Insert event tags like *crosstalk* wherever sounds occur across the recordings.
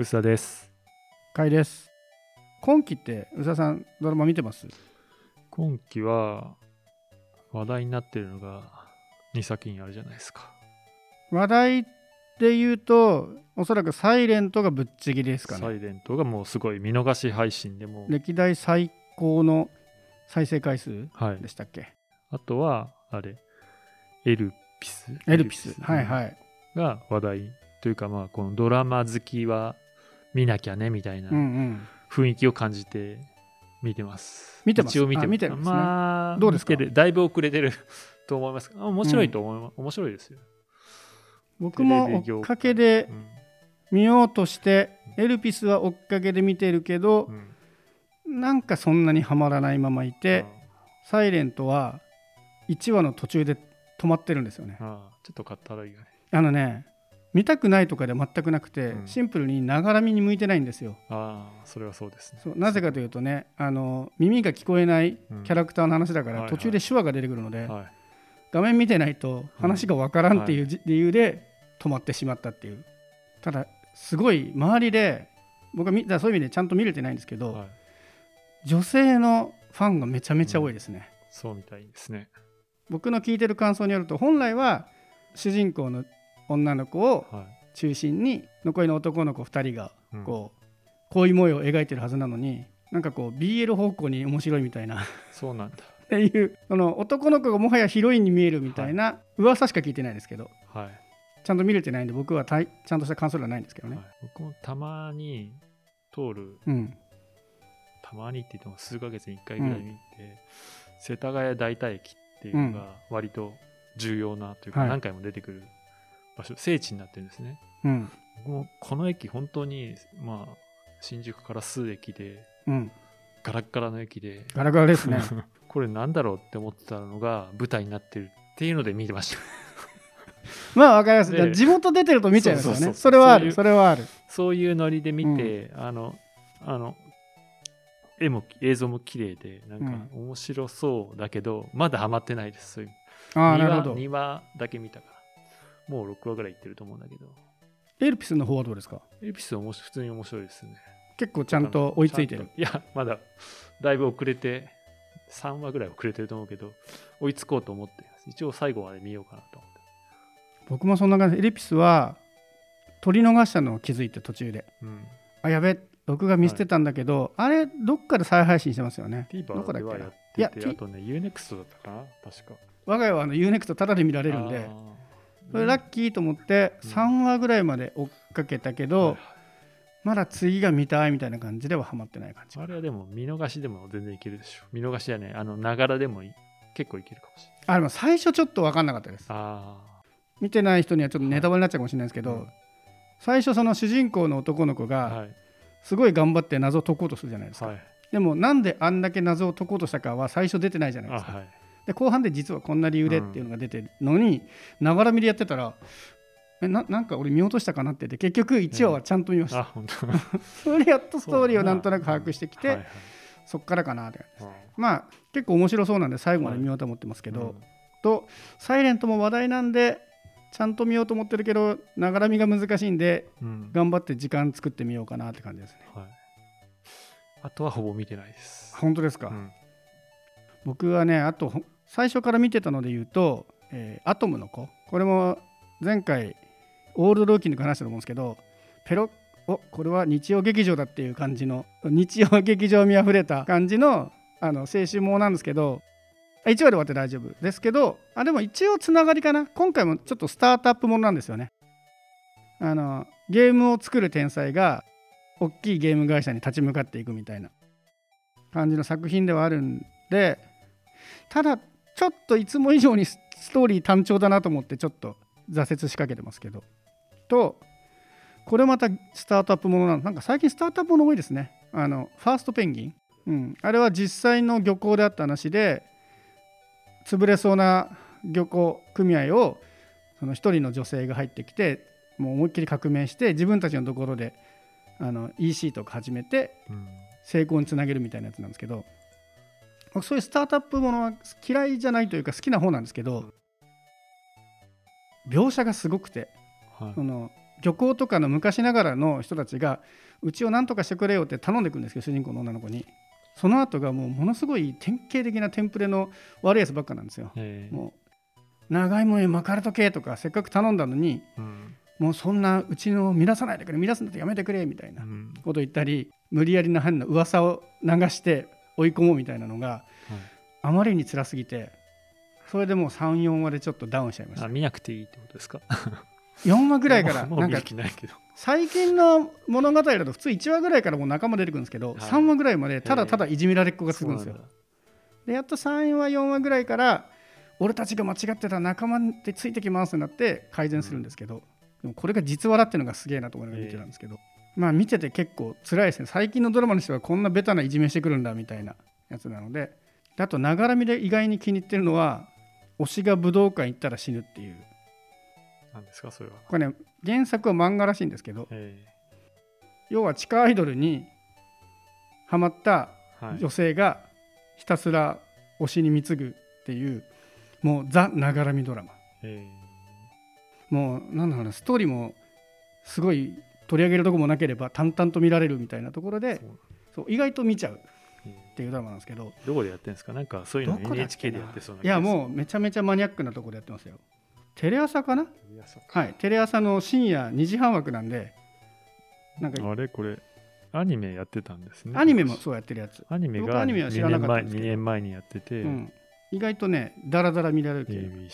うさです。かいです。今期って宇佐さんドラマ見てます？今期は話題になってるのが2作品あるじゃないですか。話題で言うとおそらく「サイレントがぶっちぎりですかね。サイレントがもうすごい見逃し配信でも、歴代最高の再生回数はいで。したっけ？あとは、あれ、エルピス？エルピス。はいはい。が話題というか、まあ、このドラマ好きは見なきゃねみたいなうんうん。雰囲気を感じて見てます。見てます一応見てあ見てるんですねまあ、どうですか？だいぶ遅れてる *laughs* と思います。あ面白いと思います。面白いですよ。僕も追っかけでうん見ようとしてエルピスは追っかけで見てるけどうんなんかそんなにはまらないままいてサイレントは1話の途中で止まってるんですよね。ああちょっと語らいがね。あのね見たくないとかでは全くなくて、うんシンプルにながらみに向いてないんですよ。ああ、それはそうですね。そうなぜかというとねあの耳が聞こえないうんキャラクターの話だから、はいはい途中で手話が出てくるので、はい。画面見てないと話がわからんっていうじ理由で止まってしまったっていうただすごい周りで僕は見だそういう意味でちゃんと見れてないんですけど、はい。女性のファンがめちゃめちゃ多いですね、そうみたいですね。僕の聞いてる感想によると本来は主人公の女の子をは中心に残りの男の子2人がこう恋模様を描いてるはずなのになんかこう BL 方向に面白いみたいな。っそうなんだ。*laughs* ていうその男の子がもはやヒロインに見えるみたいな噂しか聞いてないですけど。はい。ちゃんと見れてないんで僕はたいちゃんとした感想ではないんですけどね、はい。僕もたまに通る、うん。たまにって言っても数ヶ月に1回ぐらい見て、世田谷代田駅っていうのが割と重要なというかはい。何回も出てくる場所、聖地になってるんですね。うん。僕もこの駅本当に、まあ、新宿から数駅でうん。ガラッガラの駅でガラガラですね。*laughs* これなんだろうって思ってたのが舞台になってるっていうので見てました。*laughs* まあわかります、地元出てると見ちゃいますよね。それはある。それはある。そういうノリで見て、あのあの絵も映像も綺麗でなんか面白そうだけど、まだハマってないです。そういう。ああ2話なるほど。2話だけ見たからもう6話ぐらいいってると思うんだけど。エルピスの方はどうですか？エピソードも普通に面白いですね。結構ちゃんと追いついてる。いやまだだいぶ遅れて3話ぐらい遅れてると思うけど追いつこうと思ってます。一応最後まで見ようかなと思って。僕もそんな感じでエルピスは取り逃したのを気づいて途中で。うん。あやべ録画見捨てたんだけど、あれどっかで再配信してますよね？TVer どこだっけ？ないやあとね UNEXT だったかな？確か。我が家はあの UNEXT タダで見られるんでこれラッキーと思ってうん3話ぐらいまで追っかけたけど、はいはいまだ次が見たいみたいな感じではハマってない感じあれはでも見逃しでも全然いけるでしょ。見逃しやね、あの、ながらでもいい結構いけるかもしれない。あでも最初ちょっと分かんなかったですあ見てない人にはちょっとネタバレになっちゃうかもしれないですけど、うん最初その主人公の男の子あ。がはい。すごい頑張って謎を解こうとするじゃないですか、はい。でもなんであんだけ謎を解こうとしたかは最初出てないじゃないあですかはい。で後半で実はこんな理由でっていうのが出てるのにながら見でやってたらえななんか俺見落としたかなってて結局1話はちゃんと見ました、あ、本当。*laughs* それでやっとストーリーをなんとなく把握してきて、はいはいそっからかなってうん。まあ結構面白そうなんで最後まで見ようと思ってますけど、うんと「サイレントも話題なんでちゃんと見ようと思ってるけどながらみが難しいんでうん。頑張って時間作ってみようかなって感じですね。はい。あとはほぼ見てないです。本当ですか、うん僕はねあと最初から見てたので言うと「えーアトムの子」これも前回オールドローキング話したと思うんですけどペロおこれは日曜劇場だっていう感じの日曜劇場味あふれた感じのあの青春もなんですけど1話で終わって大丈夫。ですけどあでも一応つながりかな。今回もちょっとスタートアップものなんですよね。あのゲームを作る天才が大きいゲーム会社に立ち向かっていくみたいな感じの作品ではあるんでただちょっといつも以上にスストーリー単調だなと思ってちょっと挫折しかけてますけど。とこれまたスタートアップものなのなんか最近スタートアップもの多いですね。あのファーストペンギン、うん、あれは実際の漁港であった話で潰れそうな漁港組合をその一人の女性が入ってきてもう思いっきり革命して自分たちのところであの EC とか始めてうん。成功につなげるみたいなやつなんですけど僕そういうスタートアップものは嫌いじゃないというか好きな方なんですけど描写がすごくてはい。その漁港とかの昔ながらの人たちがうちを何とかしてくれよって頼んでくるんですけど主人公の女の子に。その後がもうものすごい典型的なテンプレの悪いやつばっかなんですよ。ええ。もう長いものに巻かれとけとかせっかく頼んだのにうん。もうそんなうちの乱さないでくれ乱すんだってやめてくれみたいなうん。こと言ったり無理やりな変な噂を流して追い込もうみたいなのがあまりに辛すぎてそれでもう34話でちょっとダウンしちゃいました。あ見なくていいってことですか？*laughs* 4話ぐらいからもうもうんか最近の物語だと普通1話ぐらいからもう仲間出てくるんですけど、はい。3話ぐらいまでただただいじめられっ子がつくんですよ。でやっと3話4話ぐらいから俺たちが間違ってた仲間ってついてきますってなって改善するんですけど、でもこれが実話だっていうのがすげえなと思いながら見てたんですけど、まあ見てて結構辛いですね。最近のドラマの人はこんなベタないじめしてくるんだみたいなやつなので。であとながらみで意外に気に入ってるのは推しが武道館行ったら死ぬっていう。何ですかそれは。これね原作は漫画らしいんですけどえ。要は地下アイドルにハマった女性がひたすら推しに貢ぐっていうもうザ・ながらみドラマ。え。もうなんだろうなストーリーもすごい取り上げるとこもなければ淡々と見られるみたいなところでえそう意外と見ちゃうえっていうドラマなんですけどえどこでやってるんですか？なんかそういうの NHK なでやってそうないやもううめちゃめちゃマニアックなところでやってますよ。テレ朝かな？ははい。テレ朝の深夜2時半枠なんでなんかあれ？これアニメやってたんですね。アニメもそうやってるやつ、アニメが僕アニメは知2らな年前かったんですけど。2年前にやってて、うん、意外とねダラダラ見られる系 ABC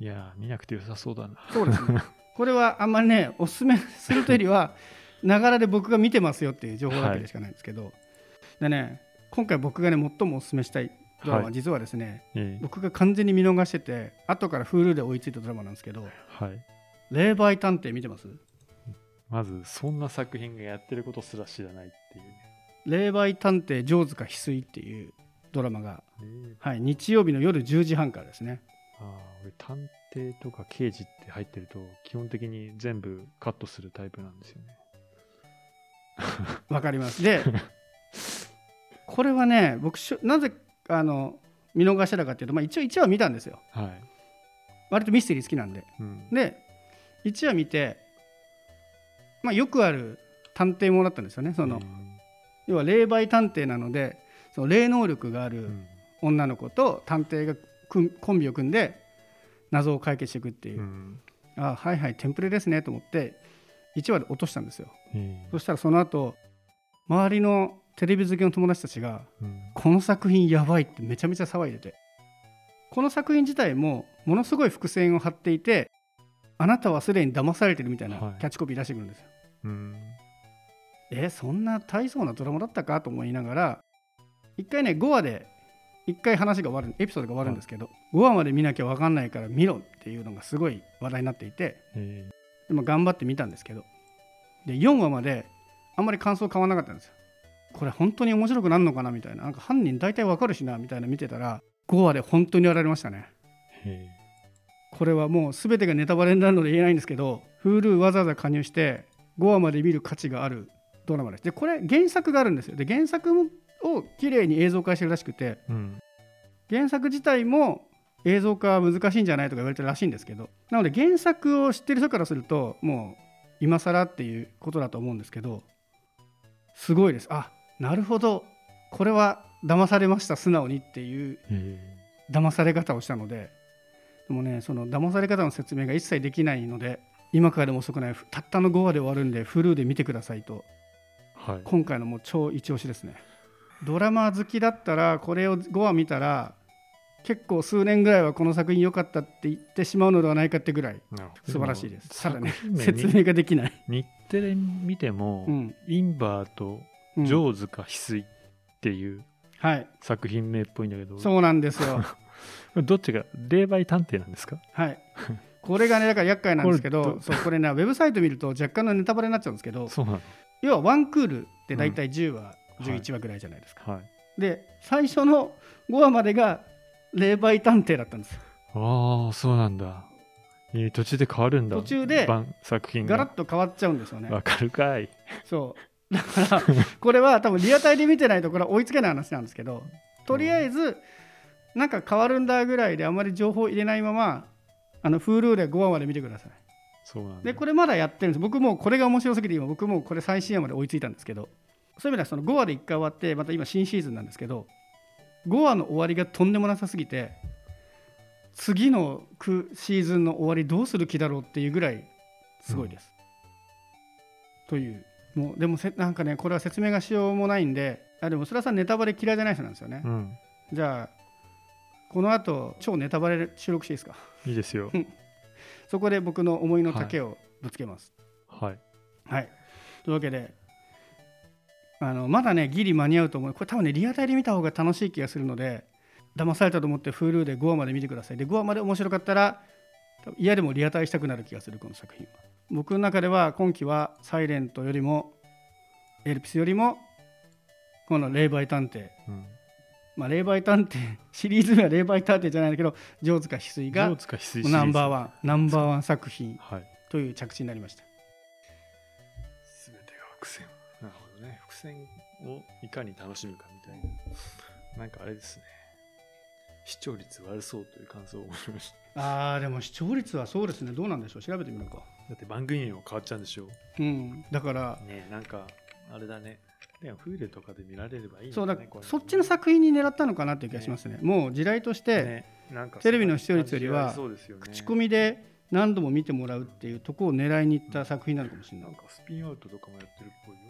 いやー見なくて良さそうだな。そうですね。*laughs* これはあんまりね、おすすめするというよりは、*laughs* ながらで僕が見てますよっていう情報だけでしかないんですけど、でね、今回僕がね、最もおすすめしたいドラマは、はい。実はですね、ええ。僕が完全に見逃してて、後から Hulu で追いついたドラマなんですけど、はい。霊媒探偵見てます？まずそんな作品がやってることすら知らないっていうね。霊媒探偵上塚翡翠っていうドラマが、ええ。はい、日曜日の夜10時半からですね。ああ俺探偵とか刑事って入ってると基本的に全部カットするタイプなんですよね *laughs* わかります。で、これはね、僕なぜあの見逃してたかっていうと、まあ、一応1話見たんですよ。はい、割とミステリー好きなんで。うん、で1話見て、まあ、よくある探偵ものだったんですよねその、要は霊媒探偵なのでその霊能力があるうんうん女の子と探偵がコンビを組んで謎を解決していくっていう。う、ん。あはいはいテンプレですねと思って1話で落としたんですよ。ええそしたらその後周りのテレビ好きの友達たちがうん。この作品やばいってめちゃめちゃ騒いでて。この作品自体もものすごい伏線を張っていてあなたはすでに騙されてるみたいなキはい。ャッチコピー出してくるんですよ、うん。えそんな大層なドラマだったかと思いながら一回ね5話で一回話が終わるエピソードが終わるんですけど、5話まで見なきゃ分かんないから見ろっていうのがすごい話題になっていてえでも頑張って見たんですけどで4話まであんまり感想変わらなかったんですよ。これ本当に面白くなるのかなみたいな。なんか犯人大体わかるしなみたいな見てたら5話で本当にやられましたね。えこれはもう全てがネタバレになるので言えないんですけど Hulu わざわざ加入して5話まで見る価値があるドラマです。でこれ原作があるんですよ。で原作を綺麗に映像化してるらしくてうん。原作自体も映像化は難しいんじゃないとか言われてるらしいんですけどなので原作を知ってる人からするともう今更っていうことだと思うんですけどすごいです。あなるほど。これは騙されました。素直にっていうえ。騙され方をしたのででもねその騙され方の説明が一切できないので今からでも遅くないたったの5話で終わるんでフルで見てくださいと。はい。今回のもう超一押しですねドラマ好きだったらこれを5話見たら結構数年ぐらいはこの作品良かったって言ってしまうのではないかってぐらい素晴らしいです。ただね説明ができない、日テレ見ても、うん。インバーとうん。ジョーズか翡翠っていうはい。作品名っぽいんだけど、そうなんですよ。*laughs* どっちが霊媒探偵なんですか？はい。これがねだから厄介なんですけどこれどそうこれねウェブサイト見ると若干のネタバレになっちゃうんですけど要はワンクールって大体10話、11話ぐらいじゃないですか、はい。で最初の5話までが霊媒探偵だったんです。ああそうなんだ、えー途中で変わるんだ。途中で番作品ガラがッと変わっちゃうんですよね。わかるかい。そう。だからこれは多分リアタイで見てないとこれは追いつけない話なんですけどとりあえずなんか変わるんだぐらいであまり情報入れないままあの Hulu で5話まで見てください。そうなんだ。でこれまだやってるんです。僕もうこれが面白すぎて今僕もうこれ最新話まで追いついたんですけどそういう意味ではその5話で1回終わってまた今新シーズンなんですけど5話の終わりがとんでもなさすぎて次のクシーズンの終わりどうする気だろうっていうぐらいすごいです。というもうでもせなんかねこれは説明がしようもないんであでもそれはさんネタバレ嫌いじゃない人なんですよね。うんじゃあこの後超ネタバレ収録していいですか？いいですよ *laughs* そこで僕の思いの丈をぶつけます。はいはい、というわけであのまだねギリ間に合うと思う。これ多分ねリアタイで見た方が楽しい気がするので騙されたと思って Hulu で5話まで見てください。で5話まで面白かったら嫌でもリアタイしたくなる気がするこの作品は。僕の中では今期は「サイレントよりもエルピスよりもこの霊媒探偵。うん。まあ霊媒探偵 *laughs* シリーズ名は霊媒探偵じゃないんだけど城塚翡翠がナンバーワンナンバーワン作品はい。という着地になりましたほどね伏線をいかに楽しむかみたいな。なんかあれですね。視聴率悪そうという感想を思いました。あーでも視聴率はそうですね。どうなんでしょう。調べてみようか。だって番組名も変わっちゃうんでしょ。うん。だからねなんかあれだね。でもフーレとかで見られればいいのそうだそっちの作品に狙ったのかなっていう気がしますね。もう時代としてねなんかテレビの視聴率よりは口コミで何度も見てもらうっていうところを狙いに行った作品なのかもしれなないんかスピンアウトとかもやってるっぽいよ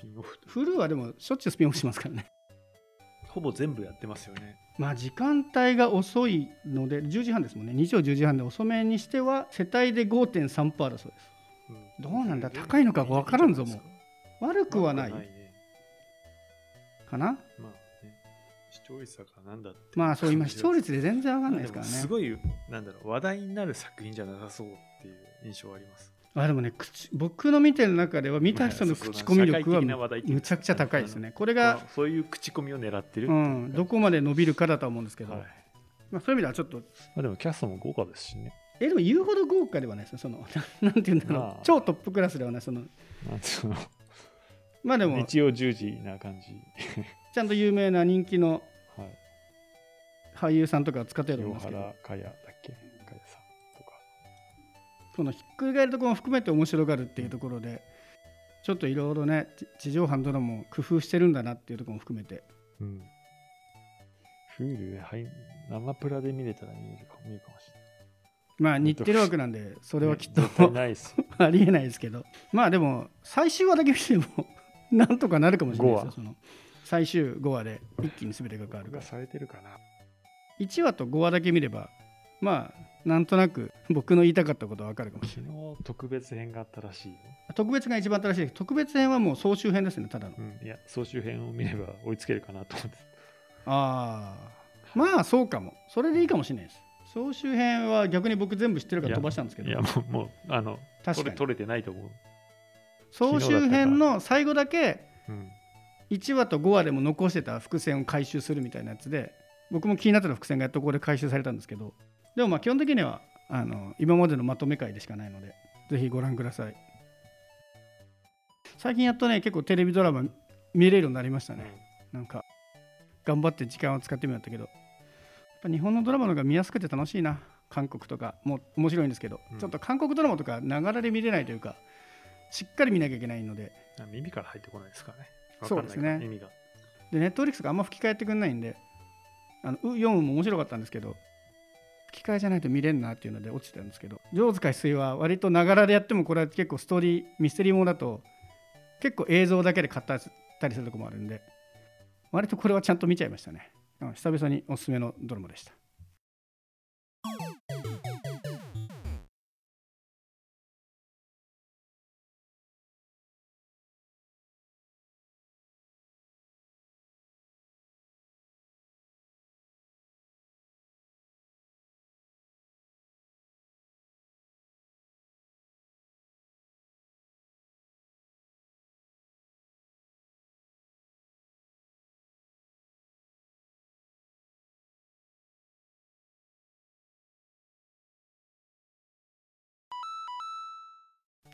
ピンオフ。とフルはでもしょっちゅうスピンオフしますからね。ほぼ全部やってますよね。まあ時間帯が遅いので10時半ですもんね。日曜10時半で遅めにしては世帯で5.3%だそうです。うん。どうなんだ？高いのか分からんぞもう。悪くはない。ね。かな？まあね。視聴率だからなんだって。まあそう今視聴率で全然分かんないですからね。すごいなんだろう話題になる作品じゃなさそうっていう印象はありますあでもね口僕の見てる中では見た人の口コミ力はむちゃくちゃ高いですね。これまがあ、そういう口コミを狙ってるう、いう。ん。どこまで伸びるかだとは思うんですけど、はい。まあ、そういう意味ではちょっと。まあ、でもキャストも豪華ですしね。えでも言うほど豪華ではない。ですねその *laughs* なんて言うんだろう、まあ。超トップクラスではない。その。なんつうの。まあでも。日曜10時な感じ。*laughs* ちゃんと有名な人気のはい。俳優さんとかを使ってると清思いますけどそのひっくり返るところも含めて面白がるっていうところでちょっといろいろねち地上波のドラマも工夫してるんだなっていうところも含めて。うん。フールはい生プラで見れたら見えるかるかもしれない。まあ日テレ枠なんでそれはきっと、*laughs* ありえないですけど。まあでも最終話だけ見ても *laughs* なんとかなるかもしれないですよ5その。最終5話で一気に全てが変わるから。録画されてるかな。1話と5話だけ見ればまあなんとなく僕の言いたかったことは分かるかもしれ昨ない。日特別編があったらしいよ、特別が一番新しい。特別編はもう総集編ですねただの。うん、いや総集編を見れば追いつけるかなと思って。ああまあそうかも。それでいいかもしれないです。総集編は逆に僕全部知ってるから飛ばしたんですけど。いやもうもうあの確かに。取れてないと思う、総集編の最後だけうん、1話と5話でも残してた伏線を回収するみたいなやつで僕も気になってた伏線がやっとここで回収されたんですけどでもまあ基本的にはあの今までのまとめ会でしかないのでぜひご覧ください。最近やっとね結構テレビドラマ見れるようになりましたね、なんか頑張って時間を使ってみようったけどやっぱ日本のドラマの方が見やすくて楽しいな。韓国とかも面白いんですけど、うん。ちょっと韓国ドラマとかながらで見れないというかしっかり見なきゃいけないので。あ耳から入ってこないですからね。そうですね。わかんないから意味が。でネットフリックスがあんま吹き替えてくんないんであのう読むも面白かったんですけど替えじゃないと見れんなっていうので落ちてたんですけど城塚翡翠は割とながらでやってもこれは結構ストーリーミステリーものだと結構映像だけで買ったりするとこもあるんで割とこれはちゃんと見ちゃいましたね。久々におすすめのドラマでした。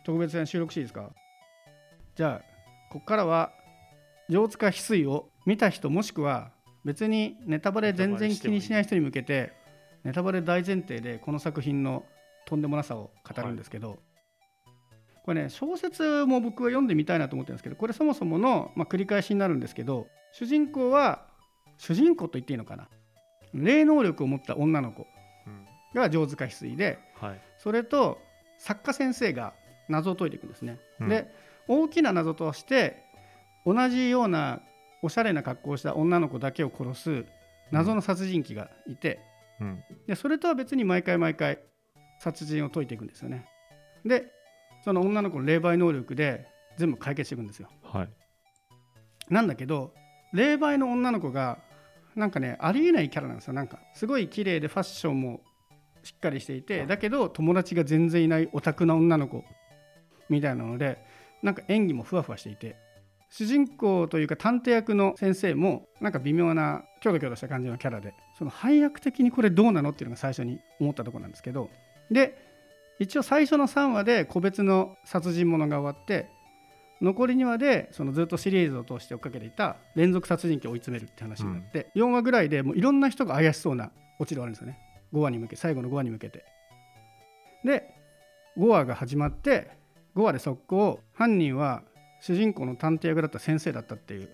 特別編収録していいですか？じゃあここからは城塚翡翠を見た人もしくは別にネタバレ全然気にしない人に向けてネタバレ大前提でこの作品のとんでもなさを語るんですけど、これね小説も僕は読んでみたいなと思ってるんですけどこれそもそもの、まあ、繰り返しになるんですけど主人公は主人公と言っていいのかな？霊能力を持った女の子うん。が上塚翡翠ではい。それと作家先生が謎を解いていくんですね。うんで大きな謎として同じようなおしゃれな格好をした女の子だけを殺す謎の殺人鬼がいて、うんでそれとは別に毎回毎回殺人を解いていくんですよね。でその女の子の霊媒能力で全部解決していくんですよ。はいなんだけど霊媒の女の子がなんかねありえないキャラなんですよなんかすごい綺麗でファッションもしっかりしていてだけど友達が全然いないオタクな女の子みたいなのでなんか演技もふわふわしていて主人公というか探偵役の先生もなんか微妙なキョロキョロした感じのキャラでその配役的にこれどうなのっていうのが最初に思ったところなんですけどで一応最初の3話で個別の殺人者が終わって残り2話でそのずっとシリーズを通して追っかけていた連続殺人鬼を追い詰めるって話になって、4話ぐらいでもういろんな人が怪しそうなオチで終わるんですよね。5話に向け最後の5話に向けて。で5話が始まって5話で速攻犯人は主人公の探偵役だった先生だったっていう、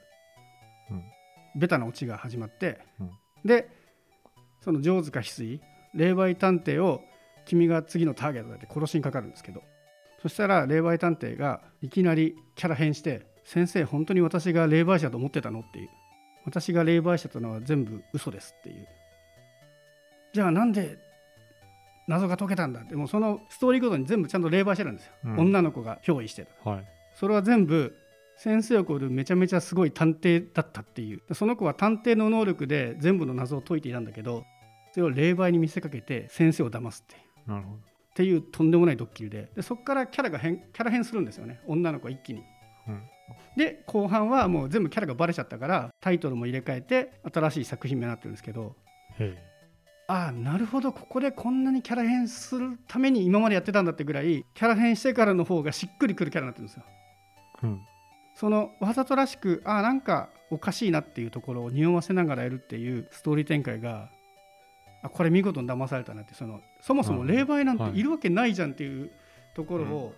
うんベタなオチが始まって、うんでその城塚翡翠霊媒探偵を君が次のターゲットだって殺しにかかるんですけどそしたら霊媒探偵がいきなりキャラ変して「先生本当に私が霊媒師だと思ってたの?」っていう「私が霊媒師だったのは全部嘘です」っていうじゃあなんで謎が解けたんだって。もうそのストーリーごとに全部ちゃんと霊媒師なんですよ、うん。女の子が憑依してたはい。それは全部先生を超えるめちゃめちゃすごい探偵だったっていう。その子は探偵の能力で全部の謎を解いていたんだけどそれを霊媒に見せかけて先生を騙すっていう。なるほど。っていうとんでもないドッキリで。でそこからキャラが変キャラ変するんですよね。女の子は一気に。うん。で後半はもう全部キャラがバレちゃったからタイトルも入れ替えて新しい作品になってるんですけどへああなるほど。ここでこんなにキャラ変するために今までやってたんだってぐらいキャラ変してからの方がしっくりくるキャラになってるんですよ。えうん。そのわざとらしくああなんかおかしいなっていうところを匂わせながらやるっていうストーリー展開があこれ見事に騙されたなってそのそもそも霊媒なんてい。るわけないじゃんっていうところを、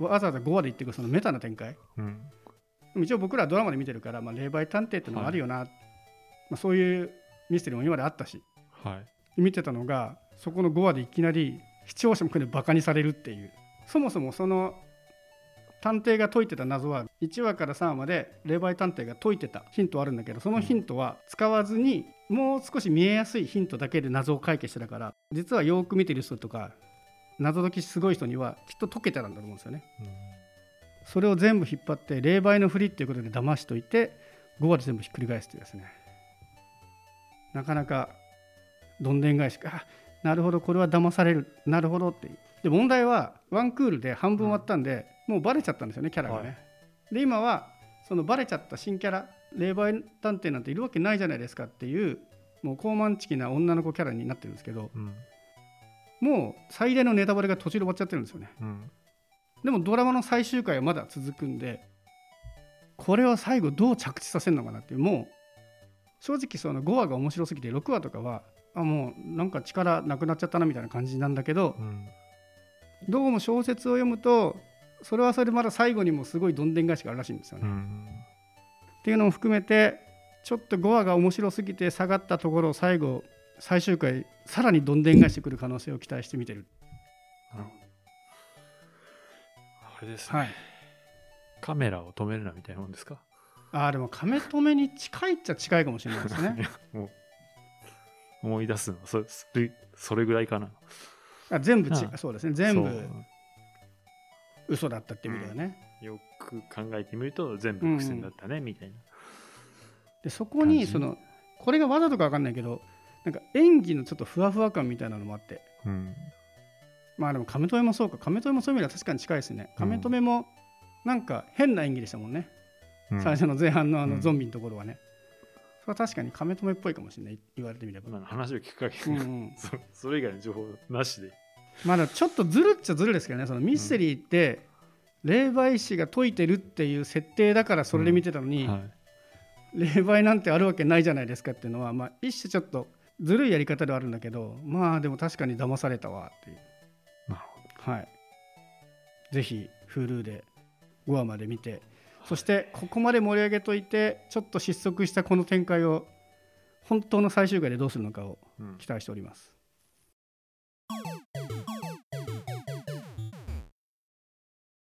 わざわざ5話で言ってくるそのメタな展開。うん。でも一応僕らはドラマで見てるから、まあ、霊媒探偵っていうのもあるよな、まあ、そういうミステリーも今まであったし。はい見てたのがそこの5話でいきなり視聴者もこれバカにされるっていう。そもそもその探偵が解いてた謎は1話から3話まで霊媒探偵が解いてた。ヒントあるんだけどそのヒントは使わずにもう少し見えやすいヒントだけで謎を解決してたから実はよく見てる人とか謎解きすごい人にはきっと解けたんだと思うんですよね。それを全部引っ張って霊媒のふりっていうことで騙しといて5話で全部ひっくり返すっていうですね。なかなかどんでん返しかあなるほどこれは騙されるなるほどって。で問題はワンクールで半分終わったんで、もうバレちゃったんですよねキャラがね、はい。で今はそのバレちゃった新キャラ霊媒探偵なんているわけないじゃないですかっていうもう高慢チキな女の子キャラになってるんですけどうん。もう最大のネタバレが途中で終わっちゃってるんですよね。うん。でもドラマの最終回はまだ続くんでこれは最後どう着地させるのかなっていうもう正直その5話が面白すぎて6話とかはあもうなんか力なくなっちゃったなみたいな感じなんだけどうんどうも小説を読むとそれはそれでまだ最後にもすごいどんでん返しがあるらしいんですよね。うんっていうのも含めてちょっと5話が面白すぎて下がったところを最後最終回さらにどんでん返してくる可能性を期待して見てる。なるほどあれですね、はい、カメラを止めるなみたいなもんですか？あーでも亀止めに近いっちゃ近いかもしれないですね。*laughs* もう思い出すのはそそれそれぐらいかな。あ全部ちああ。そうですね。全部嘘だったって意味だよね。よく考えてみると全部伏線だったね、みたいな。でそこにそのこれがわざとか分かんないけどなんか演技のちょっとふわふわ感みたいなのもあって。うん。まあでも亀止めもそうか。亀止めもそういう意味では確かに近いですね。亀止めもなんか変な演技でしたもんね、うん。最初の前半のあうん。のゾンビのところはね、それは確かに亀止めっぽいかもしれない言われてみれば、今の話を聞く限うんり、うん、*laughs* そそれ以外の情報なしで。まだちょっとずるっちゃずるですけどねそのミステリーって、霊媒師が解いてるっていう設定だからそれで見てたのに、はい。霊媒なんてあるわけないじゃないですかっていうのは、まあ、一種ちょっとずるいやり方ではあるんだけどまあでも確かに騙されたわっていう。はい、ぜひ Hulu で5話まで見てそしてここまで盛り上げといてちょっと失速したこの展開を本当の最終回でどうするのかをうん。期待しております